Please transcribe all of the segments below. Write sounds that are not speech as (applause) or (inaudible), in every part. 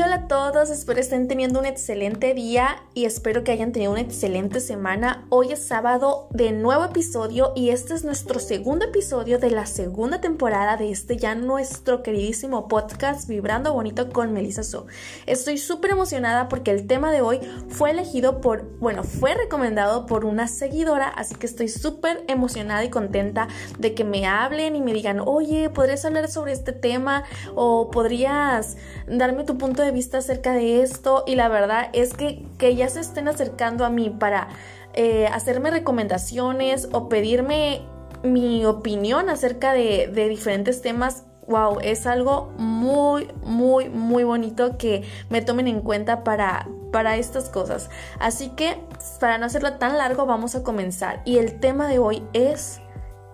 hola a todos, espero estén teniendo un excelente día y espero que hayan tenido una excelente semana. Hoy es sábado de nuevo episodio y este es nuestro segundo episodio de la segunda temporada de este ya nuestro queridísimo podcast Vibrando Bonito con Melissa So. Estoy súper emocionada porque el tema de hoy fue elegido por, bueno, fue recomendado por una seguidora, así que estoy súper emocionada y contenta de que me hablen y me digan, oye, ¿podrías hablar sobre este tema? o podrías darme tu punto de vista acerca de esto y la verdad es que, que ya se estén acercando a mí para eh, hacerme recomendaciones o pedirme mi opinión acerca de, de diferentes temas wow, es algo muy, muy, muy bonito que me tomen en cuenta para, para estas cosas. Así que, para no hacerlo tan largo, vamos a comenzar. Y el tema de hoy es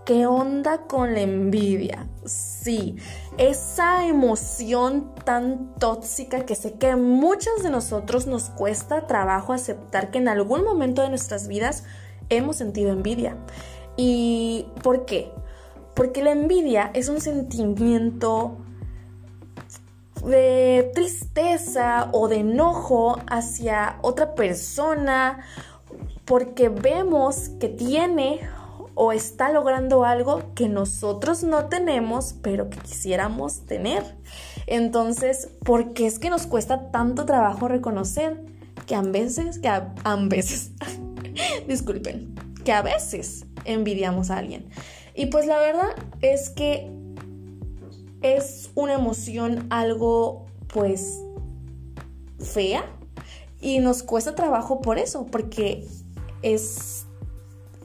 ¿Qué onda con la envidia? Sí, esa emoción tan tóxica que sé que a muchos de nosotros nos cuesta trabajo aceptar que en algún momento de nuestras vidas hemos sentido envidia. ¿Y por qué? Porque la envidia es un sentimiento de tristeza o de enojo hacia otra persona porque vemos que tiene o está logrando algo que nosotros no tenemos, pero que quisiéramos tener. Entonces, ¿por qué es que nos cuesta tanto trabajo reconocer que a veces, que a, veces, (laughs) disculpen, que a veces envidiamos a alguien? Y pues la verdad es que es una emoción algo pues fea y nos cuesta trabajo por eso, porque es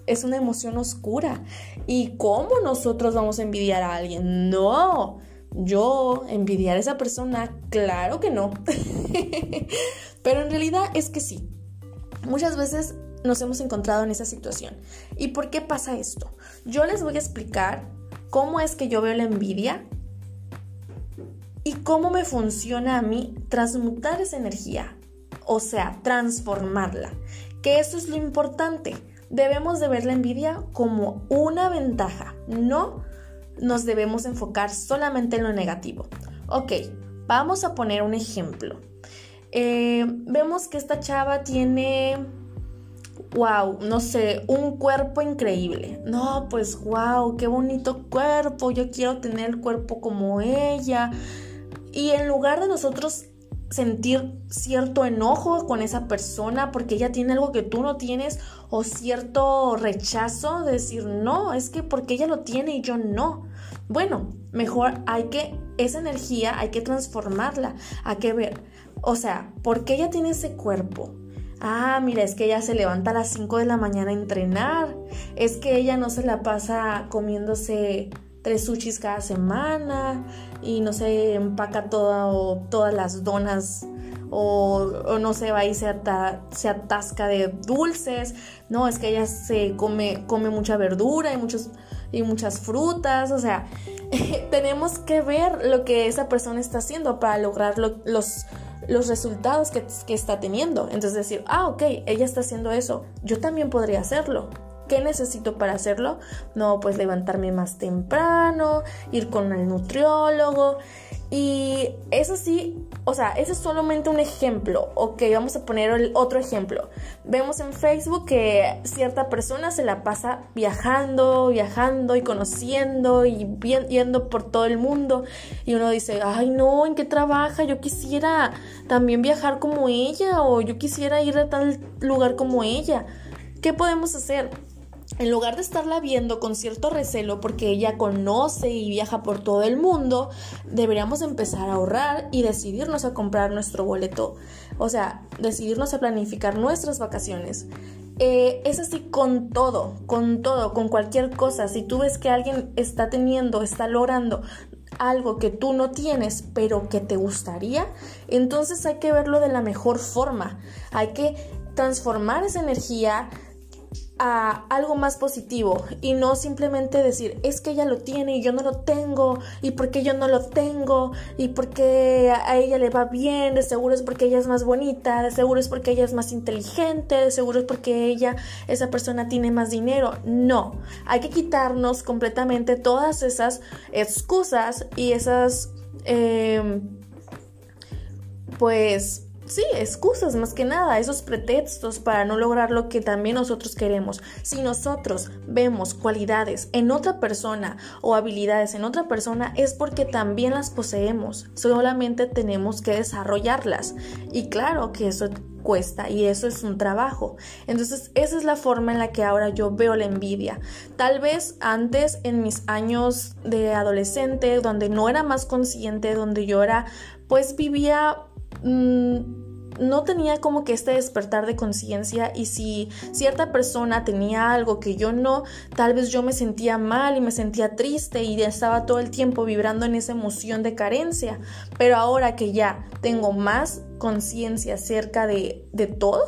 es una emoción oscura. ¿Y cómo nosotros vamos a envidiar a alguien? No, yo envidiar a esa persona, claro que no. (laughs) Pero en realidad es que sí. Muchas veces nos hemos encontrado en esa situación. ¿Y por qué pasa esto? Yo les voy a explicar cómo es que yo veo la envidia y cómo me funciona a mí transmutar esa energía, o sea, transformarla. Que eso es lo importante debemos de ver la envidia como una ventaja, no nos debemos enfocar solamente en lo negativo. Ok, vamos a poner un ejemplo. Eh, vemos que esta chava tiene, wow, no sé, un cuerpo increíble. No, pues wow, qué bonito cuerpo, yo quiero tener cuerpo como ella. Y en lugar de nosotros sentir cierto enojo con esa persona porque ella tiene algo que tú no tienes o cierto rechazo de decir no, es que porque ella lo tiene y yo no. Bueno, mejor hay que, esa energía hay que transformarla, hay que ver, o sea, ¿por qué ella tiene ese cuerpo? Ah, mira, es que ella se levanta a las 5 de la mañana a entrenar, es que ella no se la pasa comiéndose tres sushis cada semana y no se empaca toda, todas las donas o, no se va y se, se, atasca de dulces, no, es que ella se come, come mucha verdura y, muchos, y muchas frutas, o sea, (laughs) tenemos que ver lo que esa persona está haciendo para lograr los, los resultados que, que está teniendo. Entonces decir, ah, ok, ella está haciendo eso, yo también podría hacerlo. ¿Qué necesito para hacerlo? No, pues levantarme más temprano, ir con el nutriólogo. Y eso sí, o sea, ese es solamente un ejemplo. Ok, vamos a poner el otro ejemplo. Vemos en Facebook que cierta persona se la pasa viajando, viajando y conociendo y yendo por todo el mundo. Y uno dice, ay no, ¿en qué trabaja? Yo quisiera también viajar como ella o yo quisiera ir a tal lugar como ella. ¿Qué podemos hacer? En lugar de estarla viendo con cierto recelo porque ella conoce y viaja por todo el mundo, deberíamos empezar a ahorrar y decidirnos a comprar nuestro boleto. O sea, decidirnos a planificar nuestras vacaciones. Eh, es así con todo, con todo, con cualquier cosa. Si tú ves que alguien está teniendo, está logrando algo que tú no tienes, pero que te gustaría, entonces hay que verlo de la mejor forma. Hay que transformar esa energía a algo más positivo y no simplemente decir es que ella lo tiene y yo no lo tengo y porque yo no lo tengo y porque a ella le va bien, de seguro es porque ella es más bonita, de seguro es porque ella es más inteligente, de seguro es porque ella, esa persona tiene más dinero. No, hay que quitarnos completamente todas esas excusas y esas... Em, pues sí, excusas más que nada, esos pretextos para no lograr lo que también nosotros queremos. Si nosotros vemos cualidades en otra persona o habilidades en otra persona, es porque también las poseemos, solamente tenemos que desarrollarlas. Y claro que eso cuesta y eso es un trabajo. Entonces, esa es la forma en la que ahora yo veo la envidia. Tal vez antes, en mis años de adolescente, donde no era más consciente, donde yo era, pues vivía 嗯 no tenía como que este despertar de conciencia y si cierta persona tenía algo que yo no, tal vez yo me sentía mal y me sentía triste y estaba todo el tiempo vibrando en esa emoción de carencia. Pero ahora que ya tengo más conciencia acerca de, de todo,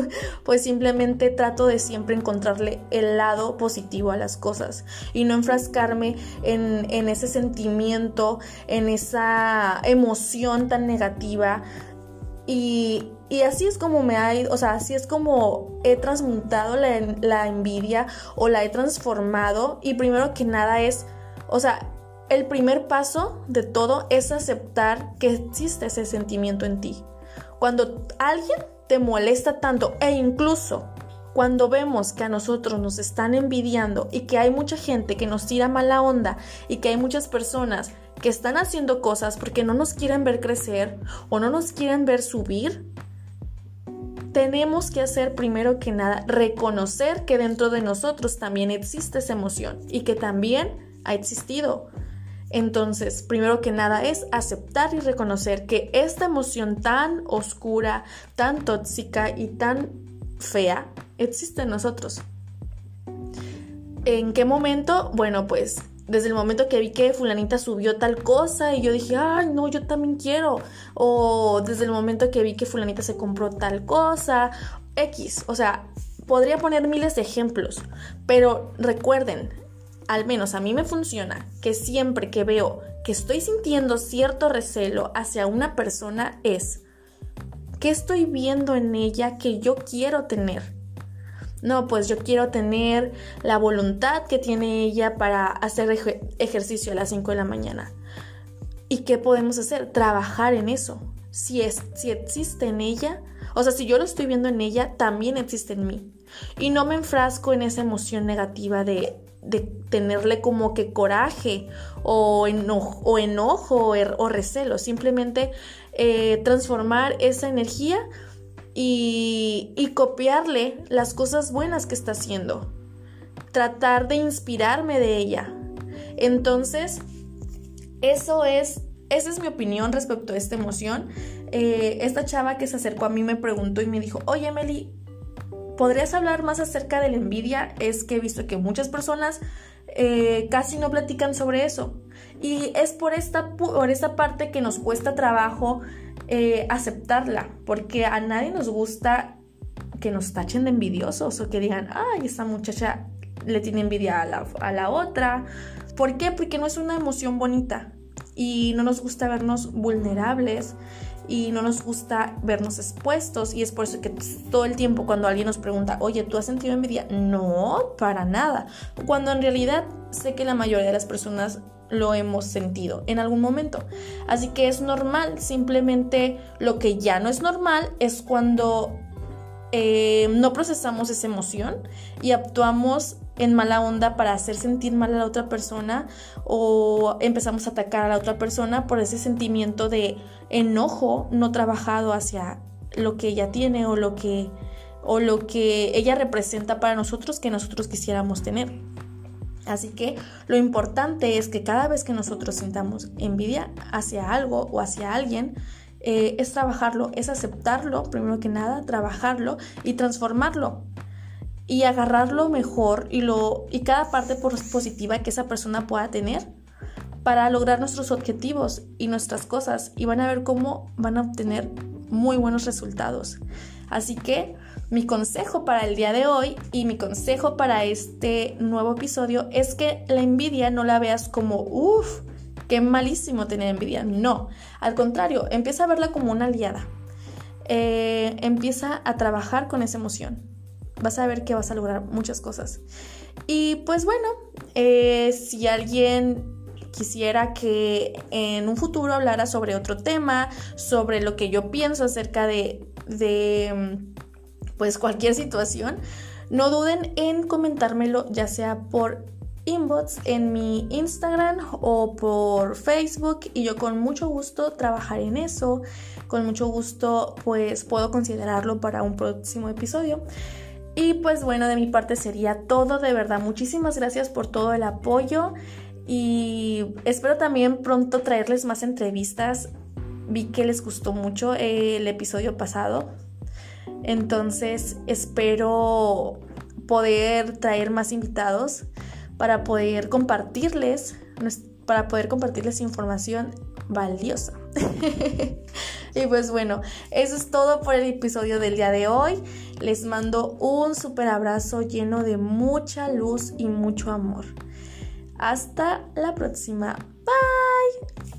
(laughs) pues simplemente trato de siempre encontrarle el lado positivo a las cosas y no enfrascarme en, en ese sentimiento, en esa emoción tan negativa y, así es como me ha ido, o sea, así es como he transmutado la, la, envidia o la he transformado. Y primero que nada es, o sea, el primer paso de todo es aceptar que existe ese sentimiento en ti. Cuando alguien te molesta tanto e incluso cuando vemos que a nosotros nos están envidiando y que hay mucha gente que nos tira mala onda y que hay muchas personas que están haciendo cosas porque no nos quieren ver crecer o no nos quieren ver subir, tenemos que hacer primero que nada reconocer que dentro de nosotros también existe esa emoción y que también ha existido. Entonces, primero que nada es aceptar y reconocer que esta emoción tan oscura, tan tóxica y tan fea existe en nosotros. ¿En qué momento? Bueno, pues desde el momento que vi que fulanita subió tal cosa y yo dije, ay, no, yo también quiero. O desde el momento que vi que fulanita se compró tal cosa, X. O sea, podría poner miles de ejemplos, pero recuerden, al menos a mí me funciona que siempre que veo que estoy sintiendo cierto recelo hacia una persona es, ¿qué estoy viendo en ella que yo quiero tener? No, pues yo quiero tener la voluntad que tiene ella para hacer ejercicio a las 5 de la mañana. ¿Y qué podemos hacer? Trabajar en eso. Si, es, si existe en ella, o sea, si yo lo estoy viendo en ella, también existe en mí. Y no me enfrasco en esa emoción negativa de, de tenerle como que coraje o enojo o, enojo, o recelo. Simplemente eh, transformar esa energía y, copiarle las cosas buenas que está haciendo. Tratar de inspirarme de ella. Entonces, eso es, esa es mi opinión respecto a esta emoción. Eh, esta chava que se acercó a mí me preguntó y me dijo, oye Meli, ¿podrías hablar más acerca de la envidia? Es que he visto que muchas personas eh, casi no platican sobre eso. Y es por esta, por esta parte que nos cuesta trabajo eh, aceptarla, porque a nadie nos gusta que nos tachen de envidiosos o que digan, ay, esa muchacha le tiene envidia a la, a la otra. ¿Por qué? Porque no es una emoción bonita y no nos gusta vernos vulnerables y no nos gusta vernos expuestos y es por eso que todo el tiempo cuando alguien nos pregunta, oye, ¿tú has sentido envidia? No, para nada. Cuando en realidad sé que la mayoría de las personas lo hemos sentido en algún momento. Así que es normal, simplemente lo que ya no es normal es cuando eh, no procesamos esa emoción y actuamos en mala onda para hacer sentir mal a la otra persona o empezamos a atacar a la otra persona por ese sentimiento de enojo no trabajado hacia lo que ella tiene o lo que o lo que ella representa para nosotros que nosotros quisiéramos tener. Así que lo importante es que cada vez que nosotros sintamos envidia hacia algo o hacia alguien, eh, es trabajarlo, es aceptarlo, primero que nada, trabajarlo y transformarlo y agarrarlo mejor y, lo, y cada parte positiva que esa persona pueda tener para lograr nuestros objetivos y nuestras cosas y van a ver cómo van a obtener muy buenos resultados. Así que mi consejo para el día de hoy y mi consejo para este nuevo episodio es que la envidia no la veas como, uff, qué malísimo tener envidia. No, al contrario, empieza a verla como una aliada. Eh, empieza a trabajar con esa emoción. Vas a ver que vas a lograr muchas cosas. Y pues bueno, eh, si alguien quisiera que en un futuro hablara sobre otro tema, sobre lo que yo pienso acerca de, de pues cualquier situación, no duden en comentármelo ya sea por inbox en mi Instagram o por Facebook y yo con mucho gusto trabajaré en eso. Con mucho gusto pues puedo considerarlo para un próximo episodio. Y pues bueno, de mi parte sería todo. De verdad, muchísimas gracias por todo el apoyo y espero también pronto traerles más entrevistas. Vi que les gustó mucho el episodio pasado. Entonces espero poder traer más invitados para poder compartirles, para poder compartirles información valiosa. (laughs) y pues bueno, eso es todo por el episodio del día de hoy. Les mando un super abrazo lleno de mucha luz y mucho amor. Hasta la próxima. Bye.